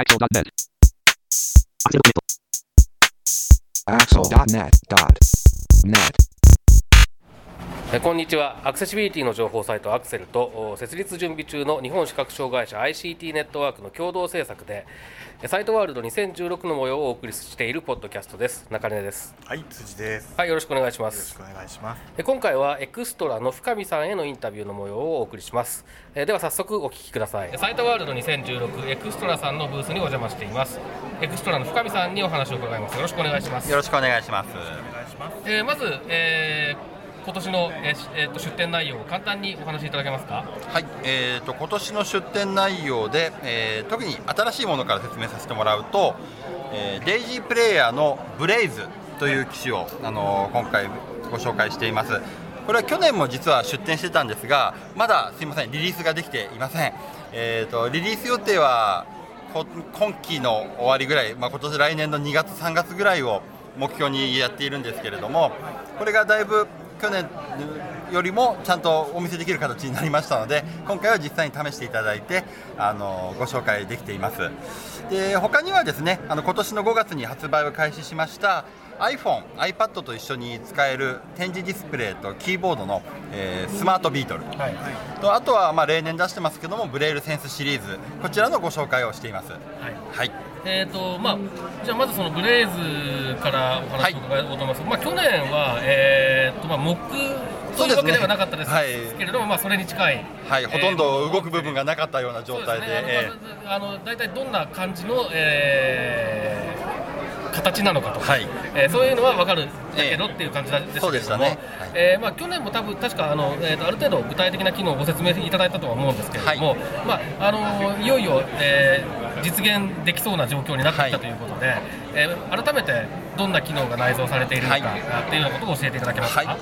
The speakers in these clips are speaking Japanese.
Axel.net. Axel.net. Dot net. こんにちは。アクセシビリティの情報サイトアクセルとお設立準備中の日本視覚障害者 ICT ネットワークの共同制作でえサイトワールド2016の模様をお送りしているポッドキャストです。中根です。はい、辻です。はいよろしくお願いしまよろしすくお願いします。え今回はエクストラの深見さんへのインタビューの模様をお送りします。えでは早速お聞きください。サイトワールド2016エクストラさんのブースにお邪魔しています。エクストラの深見さんにお話を伺います。よろしくお願いします。よろしくお願いします。えーまず、えー今年の、えーえーと出展内容を簡単にお話しいただけますか？はい、えー、と今年の出展内容で、えー特に新しいものから説明させてもらうと、えーデイジープレイヤーのブレイズという機種を、あのー今回ご紹介しています。これは去年も実は出展してたんですが、まだすみません、リリースができていません。えー、とリリース予定は今期の終わりぐらい、まあ、今年来年の2月、3月ぐらいを目標にやっているんですけれども、これがだいぶ去年よりもちゃんとお見せできる形になりましたので、今回は実際に試していただいて、あのご紹介できています。で他にはですね、あの今年の5月に発売を開始しました iPhone、iPad と一緒に使える展示ディスプレイとキーボードの、えースマートビートル。はい。とあとはまあ例年出してますけどもブレイルセンスシリーズ。こちらのご紹介をしています。はい。はいえーとまあ、じゃあまずそのブレイズからお話を伺おうと思います、まあ、去年は、えーとまあ、モックというわけではなかったですはいけれども、まあ、それに近い、はい、ほとんど動く部分がなかったような状態であの大体どんな感じの、えー形なのかとか、はい。えーそういうのは分かるだええけどっていう感じですけれども、そうでしたね。はい。えーまあ、去年も多分確かあの、えーとある程度具体的な機能をご説明いただいたとは思うんですけれども、はい。まあ、あのいよいよ、えー実現できそうな状況になってきたはい。ということで、えー改めてどんな機能が内蔵されているのか、はい。あっていうようなことを教えていただけますか？はい。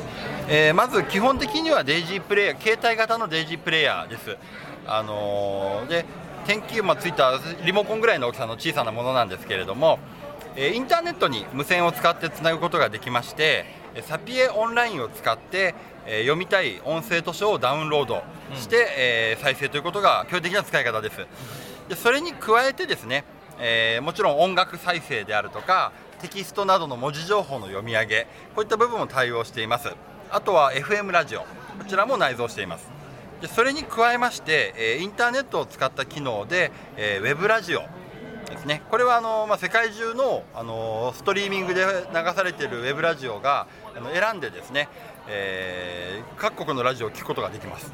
えーまず基本的にはデイジープレイヤー携帯型のデイジープレイヤーです。あのーで天気もついたリモコンぐらいの大きさの小さなものなんですけれども、えーインターネットに無線を使ってつなぐことができましてえーサピエオンラインを使って、えー読みたい音声図書をダウンロードして、えー再生ということが基本的な使い方ですでそれに加えてですね、えーもちろん音楽再生であるとかテキストなどの文字情報の読み上げこういった部分も対応しています。あとは FM ラジオこちらも内蔵しています。でそれに加えまして、えーインターネットを使った機能で、えーウェブラジオですね。これはあの、まあ、世界中のあのストリーミングで流されているウェブラジオがあの選んでですね、えー各国のラジオを聞くことができます。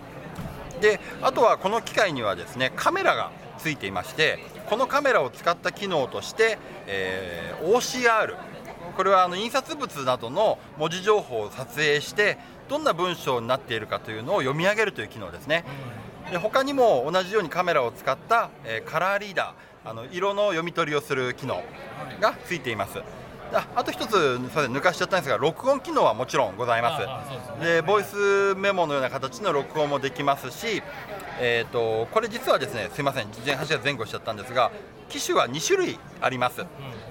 であとはこの機械にはですねカメラがついていましてこのカメラを使った機能として、えー OCR これはあの印刷物などの文字情報を撮影してどんな文章になっているかというのを読み上げるという機能ですね。で他にも同じようにカメラを使った、えーカラーリーダーあの色の読み取りをする機能がついていますああと一つ抜かしちゃったんですが録音機能はもちろんございます。でボイスメモのような形の録音もできますし、えー、とこれ実はですねすいません前話が前後しちゃったんですが機種は2種類あります、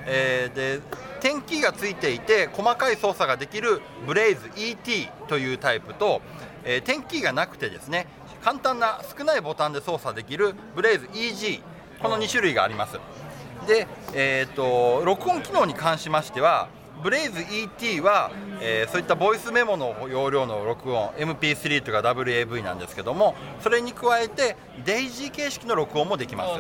えーで点キーがついていて細かい操作ができるブレイズ ET というタイプと、えー点キーがなくてですね簡単な少ないボタンで操作できるブレイズ EG この2種類がありますで、えー、と録音機能に関しましては、ブレイズ ET は、えーそういったボイスメモの容量の録音、MP3 とか WAV なんですけども、それに加えて、デイジー形式の録音もできます。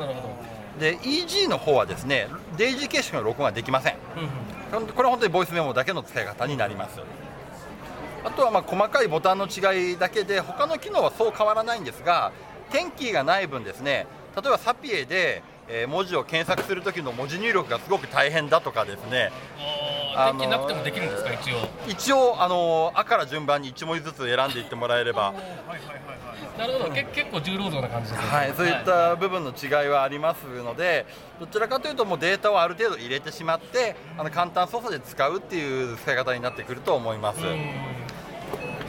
で、EG の方はですね、デイジー形式の録音はできません。ど、うんうんこれは本当にボイスメモだけの使い方になります。あとはまあ細かいボタンの違いだけで、他の機能はそう変わらないんですが、テンキーがない分ですね、例えばサピエで、えー文字を検索するときの文字入力がすごく大変だとかですね、あのなくてもできるんですか、一応。一応、あのー、あから順番に1文字ずつ選んでいってもらえれば、なるほど、け結構重労働な感じですね。はい、そういった部分の違いはありますので、どちらかというと、もうデータをある程度入れてしまって、あの簡単操作で使うっていう使い方になってくると思います。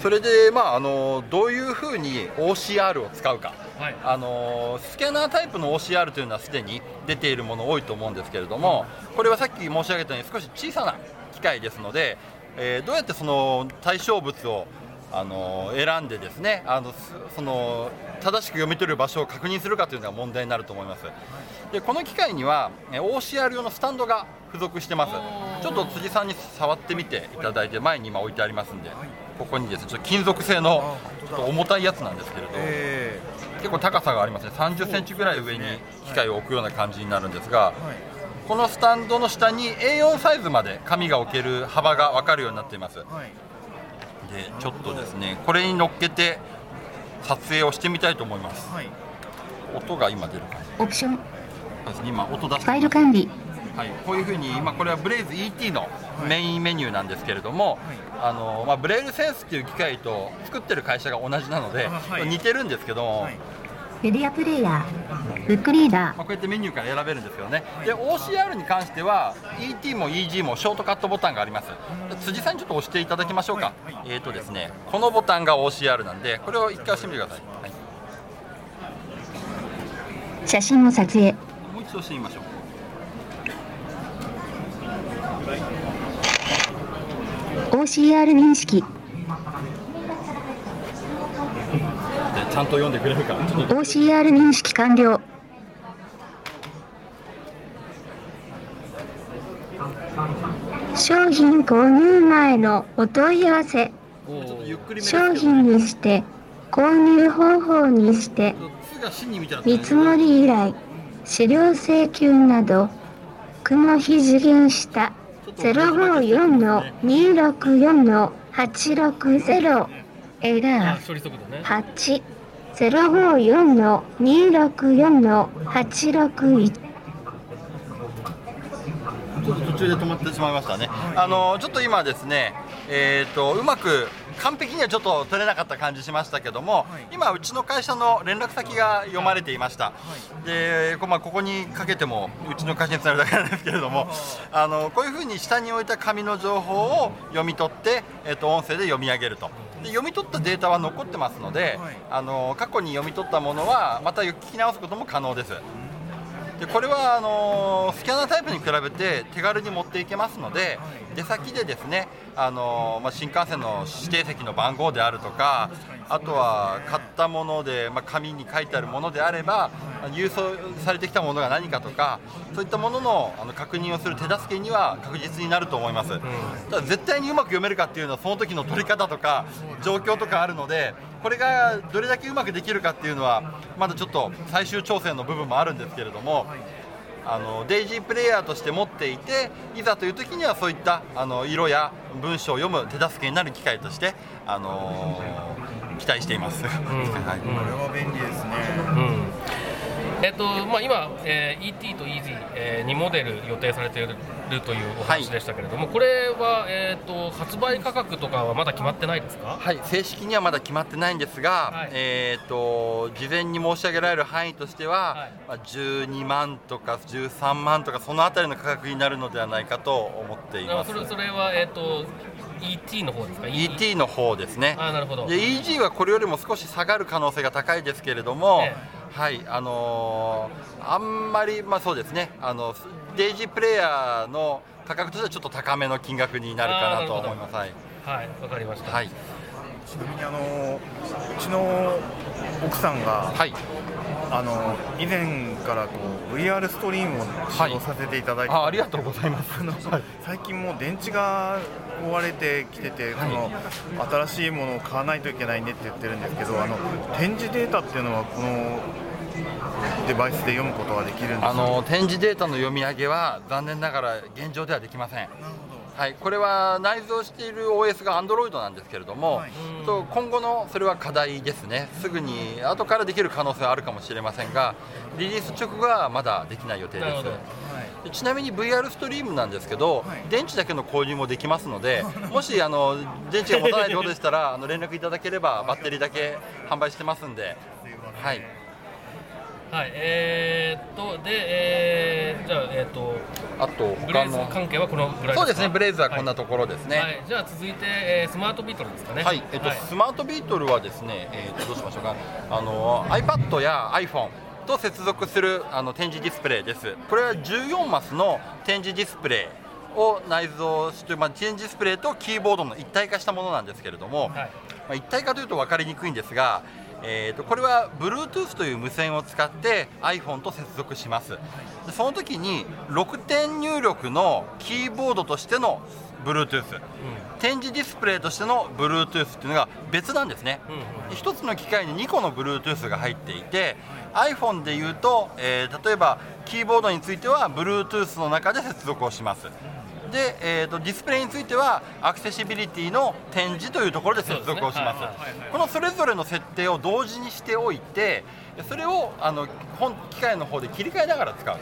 それで、まあ、あのどういうふうに OCR を使うか、はい。あのスキャナータイプの OCR というのはすでに出ているもの多いと思うんですけれども、これはさっき申し上げたように少し小さな機械ですので、えーどうやってその対象物をあの選んでですねあのすその正しく読み取る場所を確認するかというのが問題になると思います。でこの機械にはえ OCR 用のスタンドが付属してます。ちょっと辻さんに触ってみていただいて前に今置いてありますんでここにですねちょっと金属製のちょっと重たいやつなんですけれどえ結構高さがありますね。30センチぐらい上に機械を置くような感じになるんですが、このスタンドの下に A4 サイズまで紙が置ける幅が分かるようになっています。でーはい。ちょっとですねこれに乗っけて撮影をしてみたいと思います。はい。音が今出るかオプション、今音出してファイル管理、はい、こういうふうに今これはブレイズ ET のメインメニューなんですけれども、あのまあ、ブレイルセンスっていう機械と作ってる会社が同じなので、あはい似てるんですけども、はい。メディアプレイヤー、ブックリーダまあ、こうやってメニューから選べるんですけどね、で OCR に関しては ET も EG もショートカットボタンがあります。で辻さんにちょっと押していただきましょうか、えーとですねこのボタンが OCR なんでこれを一回押してみてください、はい、ー、写真を撮影、もう一度押してみましょう OCR 認識、でちゃんと読んでくれるか OCR 認識完了。商品購入前のお問い合わせ、商品にして、購入方法にして、「つ」が「し」に見積もり依頼、資料請求など、雲非次元した054の264の860エラあー処理速度ね。8 054の264の861ちょっと途中で止まってしまいましたね、あのちょっと今ですね、えー、とうまく完璧にはちょっと取れなかった感じしましたけども、今、うちの会社の連絡先が読まれていました、でこまあ、ここにかけてもうちの会社につながるだけなんですけれども、あのこういうふうに下に置いた紙の情報を読み取って、えー、と音声で読み上げると。で読み取ったデータは残ってますので、はい。あの過去に読み取ったものはまた聞き直すことも可能です。でこれはあのースキャナータイプに比べて手軽に持っていけますので、出先でですね、あのーまあ、新幹線の指定席の番号であるとか、あとは買ったもので、まあ、紙に書いてあるものであれば、郵送されてきたものが何かとか、そういったもののあの確認をする手助けには確実になると思います。ただ絶対にうまく読めるかっていうのはその時の取り方とか状況とかあるのでこれがどれだけうまくできるかっていうのはまだちょっと最終調整の部分もあるんですけれども。あのデイジープレイヤーとして持っていていざという時にはそういったあの色や文章を読む手助けになる機会として、あのー期待しています。はい。これは便利ですね。うんえっとまあ、今、えー ET と EZ、え2モデル予定されているというお話でしたけれども、これは、えー、と発売価格とかはまだ決まってないですか、はい、正式にはまだ決まってないんですが、はい。えー、と事前に申し上げられる範囲としては、はい。まあ、12万とか13万とかそのあたりの価格になるのではないかと思っています。あそれそれは、えー、と ET の方ですか？ET の方ですね。あなるほど。で EG はこれよりも少し下がる可能性が高いですけれども、えはいあのーあんまりまあそうですねあのデイジープレイヤーの価格としてはちょっと高めの金額になるかなと思います。はい、はいわかりました、はい。ちなみにあのうちの奥さんがはい。あの以前からこう VR ストリームを使用させていただいて、あありがとうございます。あの最近もう電池が壊れてきてて、はい。その新しいものを買わないといけないねって言ってるんですけどあの展示データっていうのはこのデバイスで読むことができるんですか？あの展示データの読み上げは残念ながら現状ではできません。はい、これは内蔵している OS が Android なんですけれども、はい。と今後のそれは課題ですね、すぐに後からできる可能性はあるかもしれませんが、リリース直後はまだできない予定ですちなみに VR ストリームなんですけど、はい電池だけの購入もできますので、もしあの電池が持たないということでしたら、あの連絡いただければバッテリーだけ販売してますんで、はい。はい、えー、っとで、えーじゃあえーっとあとブレイズ他の関係はこのぐらいですか？そうですね、ブレイズはこんなとところですね。はい、じゃあ続いて、えースマートビートルですかねはい、えっと、スマートビートルはですね、えっと、どうしましょうか。あの、iPad や iPhone。と接続するあの展示ディスプレイです。これは14マスの展示ディスプレイを内蔵して、まあ、展示ディスプレイとキーボードの一体化したものなんですけれども、はい。まあ、一体化というと分かりにくいんですが、えー、とこれは Bluetooth という無線を使って iPhone と接続します。でその時に6点入力のキーボードとしての Bluetooth、展示ディスプレイとしての Bluetooth っていうのが別なんですね、で一つの機械に2個の Bluetooth が入っていて iPhone でいうと、えー例えばキーボードについては Bluetooth の中で接続をします。で、えー、とディスプレイについてはアクセシビリティの展示というところで接続をします。ね。このそれぞれの設定を同時にしておいてそれをあの本機械の方で切り替えながら使う。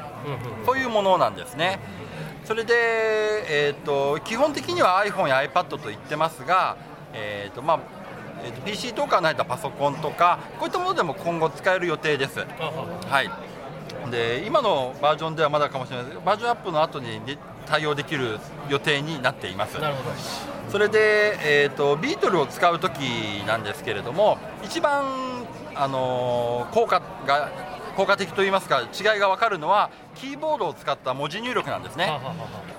そういうものなんですね。それで、えー、と基本的には iPhone や iPad と言ってますが、えーとまあえーと PC とかの入ったパソコンとかこういったものでも今後使える予定です。はい、で今のバージョンではまだかもしれないです。バージョンアップの後にで対応できる予定になっています。それで、えー、とビートルを使う時なんですけれども一番、あのー効果が効果的といいますか違いが分かるのはキーボードを使った文字入力なんですね。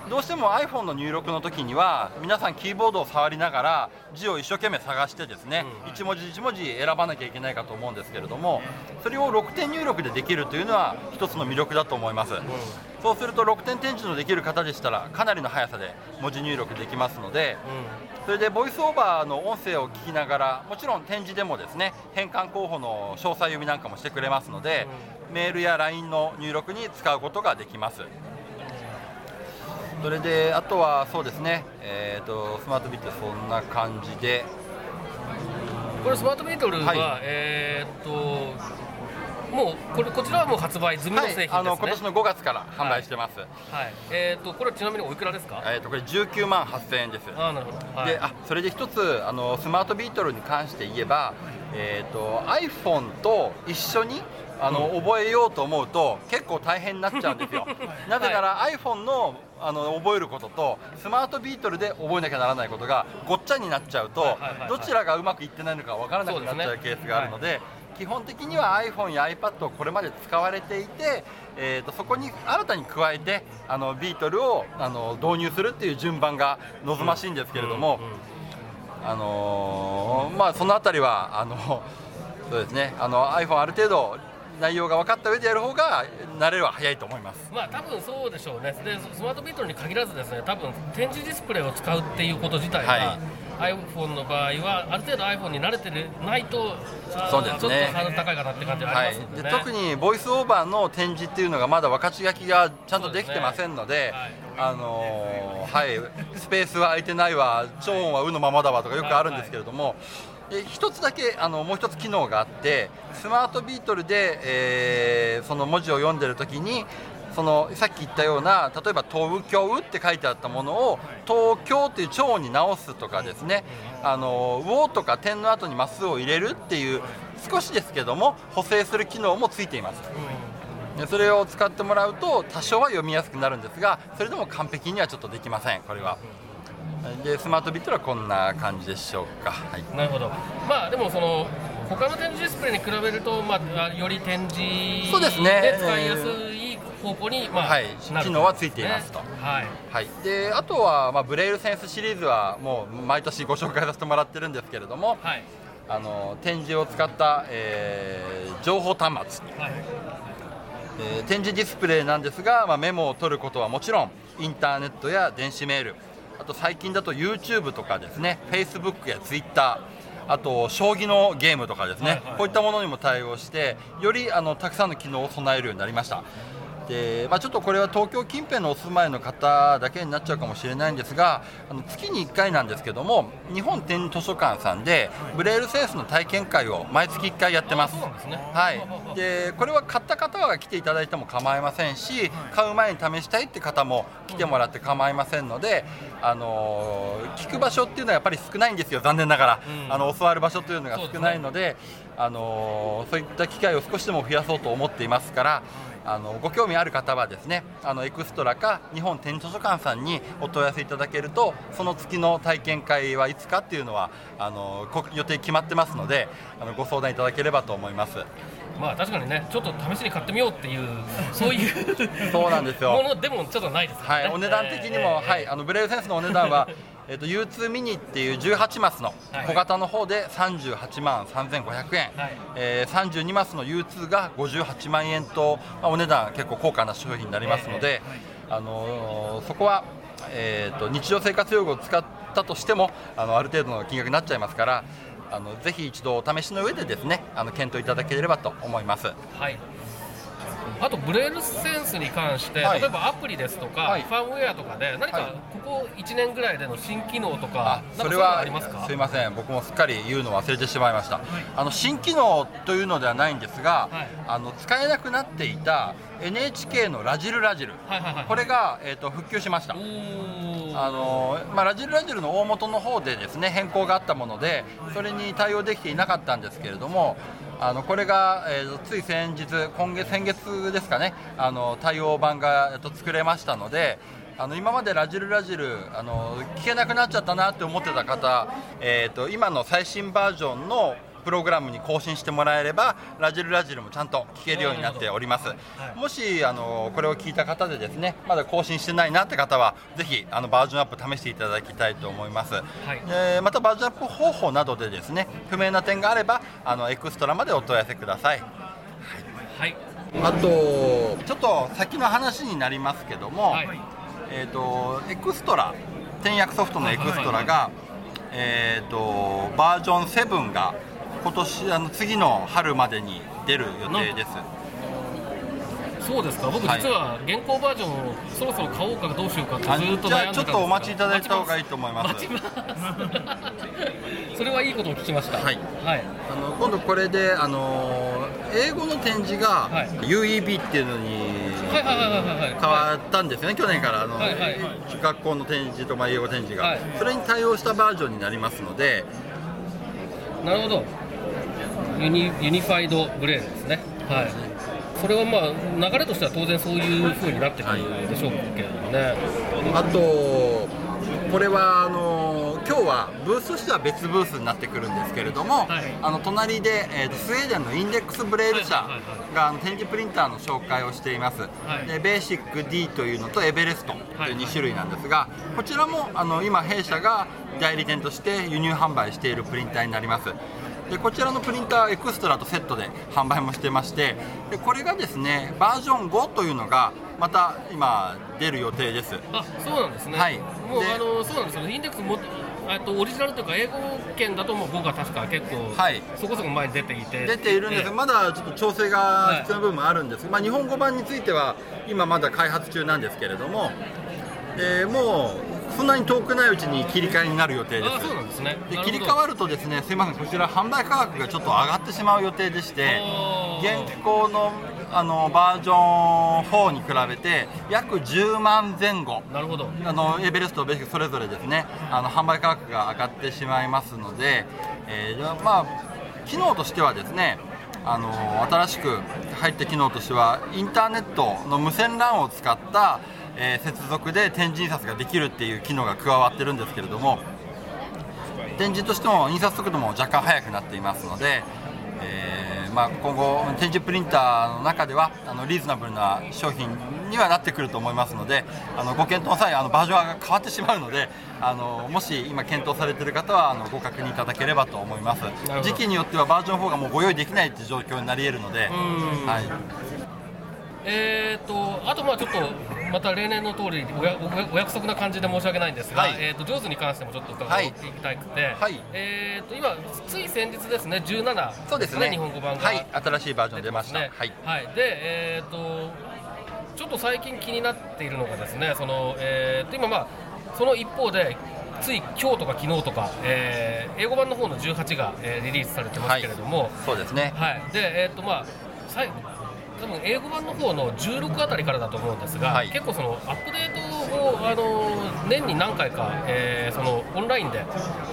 どうしても iPhone の入力の時には皆さんキーボードを触りながら字を一生懸命探してですね、うん一文字一文字選ばなきゃいけないかと思うんですけれどもそれを6点入力でできるというのは一つの魅力だと思います、そうすると6点展示のできる方でしたらかなりの速さで文字入力できますのでそれでボイスオーバーの音声を聞きながらもちろん展示でもですね変換候補の詳細読みなんかもしてくれますので、メールや LINE の入力に使うことができます。それであとはそうですね、えー、とスマートビットそんな感じで。これスマートビートルは、はい。えーっともうこれこちらはもう発売済みの製品ですね、はい、あの今年の5月から販売してます、はい。えーっとこれはちなみにおいくらですか、えー、とこれ19万8000円です。ああなるほど、はい、であそれで一つあのスマートビートルに関して言えば、えー、と iPhone と一緒にあの、覚えようと思うと結構大変になっちゃうんですよ。なぜなら、iPhone のあの覚えることとスマートビートルで覚えなきゃならないことがごっちゃになっちゃうと、はいはいはいはい。どちらがうまくいってないのか分からなくなっちゃうケースがあるので基本的には iPhone や iPad をこれまで使われていて、えー、とそこに新たに加えてあのビートルをあの導入するっていう順番が望ましいんですけれども、あのーまあそのあたりはあのそうですね。あの iPhone ある程度内容が分かった上でやる方が慣れは早いと思います。まあ多分そうでしょうね。でスマートビートルに限らずですね。多分展示ディスプレイを使うっていうこと自体が、はい。iPhone の場合はある程度 iPhone に慣れてないとそうですね。ちょっとハードル高いかなって感じはあはいりますんでね、で特にボイスオーバーの展示っていうのがまだ分かち書きがちゃんとできてませんので、あのーはい、スペースは空いてないわ、超音は「う」のままだわとかよくあるんですけれども、で一つだけあのもう一つ機能があって、スマートビートルで、えーその文字を読んでるときに、そのさっき言ったような例えば「東京」って書いてあったものを「東京」っていう超音に直すとかですね「あのウォー」とか点の後にマスを入れるっていう少しですけども補正する機能もついています。でそれを使ってもらうと多少は読みやすくなるんですがそれでも完璧にはちょっとできませんこれはでスマートビットはこんな感じでしょうか、はい、なるほど。まあでもその他の展示ディスプレイに比べると、まあ、より展示で使いやすい方向に、まあはい。機能はついていますと。はい。はい、であとは、まあ、ブレイルセンスシリーズはもう毎年ご紹介させてもらってるんですけれどもはい。あの展示を使った、えー情報端末。はい。えー展示ディスプレイなんですが、まあ、メモを取ることはもちろんインターネットや電子メールあと最近だと YouTube とかですね Facebook や Twitter あと将棋のゲームとかですね、こういったものにも対応してよりあのたくさんの機能を備えるようになりましたで、まあ、ちょっとこれは東京近辺のお住まいの方だけになっちゃうかもしれないんですがあの月に1回なんですけども日本展示図書館さんでブレールセンスの体験会を毎月1回やってます。ですね。はい、でこれは買った方が来ていただいても構いませんし、買う前に試したいって方も来てもらって構いませんので、あのー聞く場所っていうのはやっぱり少ないんですよ、残念ながら、うん。あの教わる場所というのが少ないので、あのーそういった機会を少しでも増やそうと思っていますから。あのご興味ある方はですねあのエクストラか日本展示図書館さんにお問い合わせいただけるとその月の体験会はいつかっていうのはあのこ予定決まってますのであのご相談いただければと思います。まあ確かにねちょっと試しに買ってみようっていうそういうそうなんですよ。ものでもちょっとないですね。はい、お値段的にも、えーはい、あのブレイルセンスのお値段はえー、と U2 ミニっていう18マスのはい。小型の方で38万3500円、はい。えー32マスの U2 が58万円と、まあ、お値段結構高価な商品になりますので、あのーそこは、えー、と日常生活用具を使ったとしてもあのある程度の金額になっちゃいますからあのぜひ一度お試しの上でですねあの検討いただければと思います。はいあとブレールセンスに関して、はい。例えばアプリですとか、はい。ファームウェアとかで何はい。かここ1年ぐらいでの新機能とあか、それはありますか？すいません。僕もすっかり言うの忘れてしまいました、あの新機能というのではないんですが、はい。あの使えなくなっていた NHK のラジルラジル、はいはいはいこれが、えー、と復旧しました。あのまあ、ラジルラジルの大元の方でですね変更があったものでそれに対応できていなかったんですけれどもあのこれが、えーつい先日今月先月ですかねあの対応版が、えっと作れましたのであの今までラジルラジルあの聞けなくなっちゃったなって思ってた方、えー、と今の最新バージョンのプログラムに更新してもらえればラジルラジルもちゃんと聞けるようになっております、はい。もしあのこれを聞いた方でですねまだ更新してないなって方はぜひあのバージョンアップ試していただきたいと思います、い。えーまたバージョンアップ方法などでですね不明な点があればあのエクストラまでお問い合わせください。はい。あとちょっと先の話になりますけども、はい。えー、とエクストラ転訳ソフトのエクストラが、えー、とバージョン7が今年あの次の春までに出る予定です。そうですか？僕はい。実は現行バージョンをそろそろ買おうかどうしようかってあずっとじゃ悩んでたんですちょっとお待ちいただいた方がいいと思います。待ちます。それはいいことを聞きました。はい。はい。あの今度これであの英語の展示がはい。UEB っていうのにはいはいはいはいはい変わったんですよね、去年からあの、はいはい。学校の展示とまあ英語展示が、はい。それに対応したバージョンになりますので、なるほどユニユニファイドブレールですね。はい。それはまあ流れとしては当然そういう風になってくるでしょうけれどもね、あと、これはあの今日はブースとしては別ブースになってくるんですけれども、はい。あの隣で、えーとスウェーデンのインデックスブレール社はいはいはい。があの展示プリンターの紹介をしています、はい。でベーシック D というのとエベレストとはいい。う2種類なんですが、こちらもあの今、弊社が代理店として輸入販売しているプリンターになります。でこちらのプリンターはエクストラとセットで販売もしてましてでこれがですねバージョン5というのがまた今出る予定です。あそうなんですね、はい。でもうあのそうなんですよインデックスもえっとオリジナルというか英語圏だともう僕は確か結構、はい。そこそこ前に出ていて。出ているんです。まだちょっと調整が必要な部分もあるんです。が、まあ、日本語版については今まだ開発中なんですけれども、えーもうそんなに遠くないうちに切り替えになる予定です。あそうなんですね。で切り替わるとですねすいませんこちら販売価格がちょっと上がってしまう予定でして現行のあのバージョン4に比べて約10万前後。なるほど。あのエベレストとベーシックそれぞれですねあの販売価格が上がってしまいますので、えーまあ機能としてはですねあの新しく入った機能としてはインターネットの無線 LAN を使った、えー接続で展示印刷ができるっていう機能が加わってるんですけれども展示としても印刷速度も若干速くなっていますので、えーまあ、今後展示プリンターの中ではあのリーズナブルな商品にはなってくると思いますのであのご検討の際あのバージョンが変わってしまうのであのもし今検討されている方はあのご確認いただければと思います。時期によってはバージョン4がもうご用意できないという状況になり得るので、ん。はい、えー、とあとまあちょっとまた例年の通りお約束な感じで申し訳ないんですが、はい。えー、と上手に関してもちょっと伺はい。っていきたくて、はい。えー、と今つい先日ですね17そうですね。日本語版がはい。新しいバージョン出ました、ね。はい。はい、で、えー、とちょっと最近気になっているのがですねその、えー、と今まあその一方でつい今日とか昨日とか、えー英語版の方の18が、えーリリースされてますけれども、そうですね。はい、で、えーっとまあ、最多分英語版の方の16あたりからだと思うんですが、はい。結構そのアップデートを、あの年に何回か、えーそのオンラインで、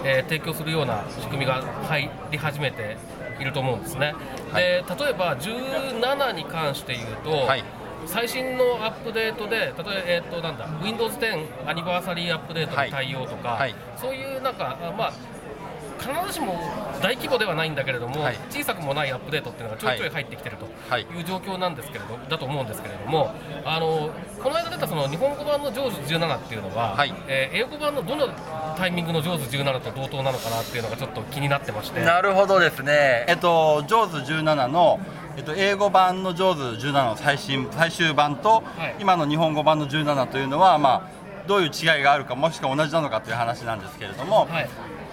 えー提供するような仕組みが入り始めていると思うんですね。はい。で例えば17に関して言うと、はい。最新のアップデートで、例えば、えーっとなんだ Windows 10アニバーサリーアップデートの対応とか、はいはい。そういうなんか、あまあ、必ずしも大規模ではないんだけれども、はい。小さくもないアップデートっていうのがちょいちょい入ってきてるとはい。いう状況なんですけれど、だと思うんですけれども、あのこの間出たその日本語版のジョーズ17っていうのは、はい。えー英語版のどのタイミングのジョーズ17と同等なのかなっていうのがちょっと気になってまして。なるほどですね、えっと、ジョーズ17の、えっと、英語版のジョーズ17の最新最終版と、はい。今の日本語版の17というのは、まあ、どういう違いがあるか、もしくは同じなのかという話なんですけれども、はい、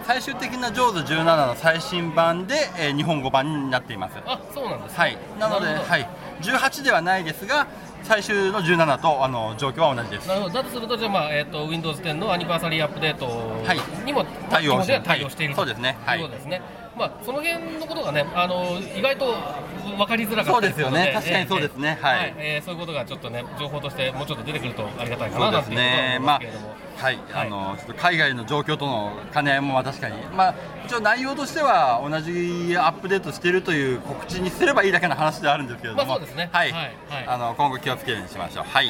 最終的なジョーズ17の最新版で、えー日本語版になっています。あそうなんですね。はい、なので、はい、18ではないですが、最終の17とあの状況は同じです。なるほど。だとすると、じゃあ、まあえー、と Windows 10のアニバーサリーアップデートはい。にも、対応基本では対応しているはいそうですね。はい。ということですね。まあ、その辺のことがね、あの意外と分かりづらかったですよね。確かにそうですね。えーはい。えーそういうことがちょっとね、情報としてもうちょっと出てくるとありがたいかなといね、まあますけれども。はい、はい。あのちょっと海外の状況との兼ね合いもまあ確かに、まあ、一応内容としては同じアップデートしているという告知にすればいいだけの話ではあるんですけれども、まあそうですね。はい、はい。はい。あの今後気をつけるようにしましょう。はい、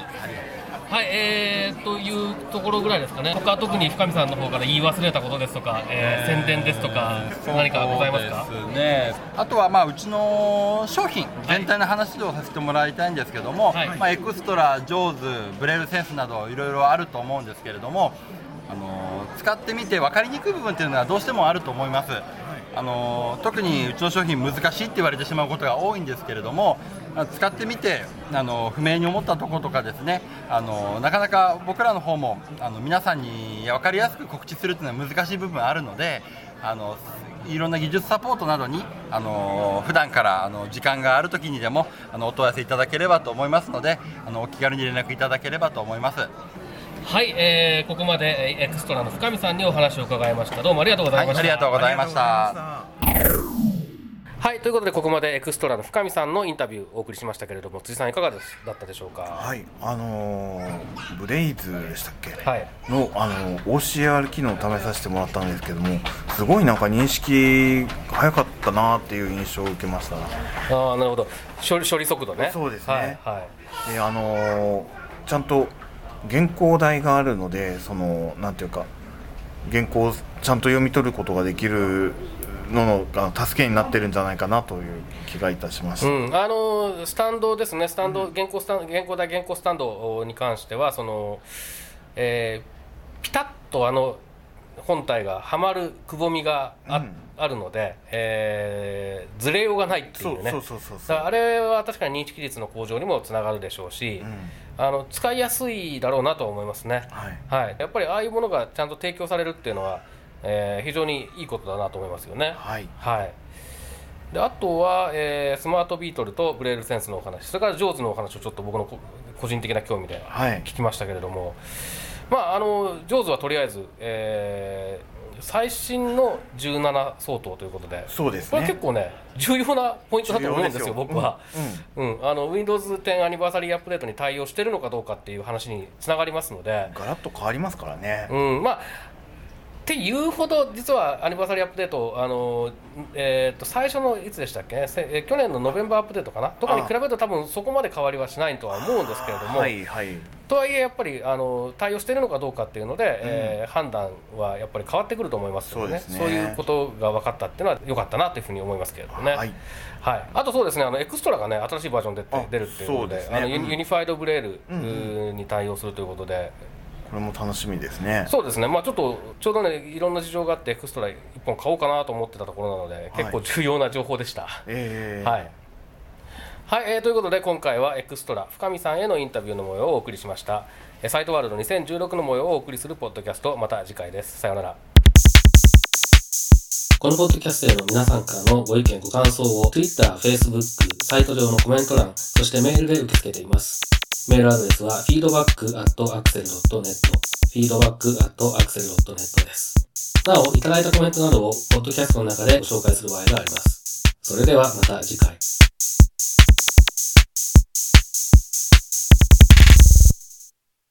はい、えー、というところぐらいですかね、他特に深見さんの方から言い忘れたことですとか、えー宣伝ですとか、何かございますか？ね。あとはまあうちの商品全体の話をさせてもらいたいんですけども、はいまあエクストラ、ジョーズ、ブレイルセンスなどいろいろあると思うんですけれども、あの使ってみて分かりにくい部分っていうのはどうしてもあると思います。あの特にうちの商品難しいって言われてしまうことが多いんですけれども使ってみてあの不明に思ったところとかですねあのなかなか僕らの方もあの皆さんに分かりやすく告知するっていうのは難しい部分あるのであのいろんな技術サポートなどにあの普段からあの時間がある時にでもあのお問い合わせいただければと思いますのであのお気軽に連絡いただければと思います。はい、えーここまでえーエクストラの深見さんにお話を伺いました。どうもありがとうございました。はいありがとうございましたはい、ということでここまでエクストラの深見さんのインタビューをお送りしましたけれども、辻さんいかがですだったでしょうか？はいあのーブレイズでしたっけ、はい。の、あの OCR 機能を試させてもらったんですけどもすごいなんか認識早かったなっていう印象を受けましたああ、なるほど。処理処理速度ね。そうですねはい。はいであのーちゃんと原稿代があるのでそのなんていうか原稿をちゃんと読み取ることができるののが助けになってるんじゃないかなという気がいたしました、うん、あのスタンドですね、スタンド、原稿スタン原稿台、原稿スタンドに関しては、その、えーピタッとあの本体がはまるくぼみがあ,、うん。あるので、えーずれようがないっていうね。そうそうそうそう。だからあれは確かに認識率の向上にもつながるでしょうし、うん。あの使いやすいだろうなと思いますね。はい。はい、やっぱりああいうものがちゃんと提供されるっていうのは、えー非常にいいことだなと思いますよね。はい。はい、であとは、えースマートビートルとブレールセンスのお話それからジョーズのお話をちょっと僕のこ個人的な興味ではい。聞きましたけれども、まああのジョーズはとりあえず、えー最新の17相当ということで。そうですこれね結構ね重要なポイントだと思うんですよ重要僕は。うんうん、あの Windows 10アニバーサリーアップデートに対応してるのかどうかっていう話につながりますので、ガラッと変わりますからね、うん、まあっていうほど実はアニバーサリーアップデートあの、えー、と最初のいつでしたっけ？せえー去年のノベンバーアップデートかな？とかに比べると多分そこまで変わりはしないとは思うんですけれども、はいはい。とはいえやっぱりあの対応しているのかどうかっていうので、えー判断はやっぱり変わってくると思いますので,、ね、そうですね。いうことが分かったっていうのは良かったなというふうに思いますけれどもね。はい。はい、あとそうですねあのエクストラがね新しいバージョンであ出るっていうことであのユニファイドブレールに対応するということで、これも楽しみですねそうですね、まあ、ちょっとちょうどね、いろんな事情があって、エクストラ1本買おうかなと思ってたところなので、結構重要な情報でした。えーはいはいえーということで、今回はエクストラ、深見さんへのインタビューの模様をお送りしました。えーサイトワールド2016の模様をお送りするポッドキャスト、また次回です。さようなら。このポッドキャストへの皆さんからのご意見、ご感想を Twitter、Facebook、サイト上のコメント欄、そしてメールで受け付けています。メールアドレスは feedback.axel.net feedback.axel.net です。なお、いただいたコメントなどをポッドキャストの中でご紹介する場合があります。それではまた次回。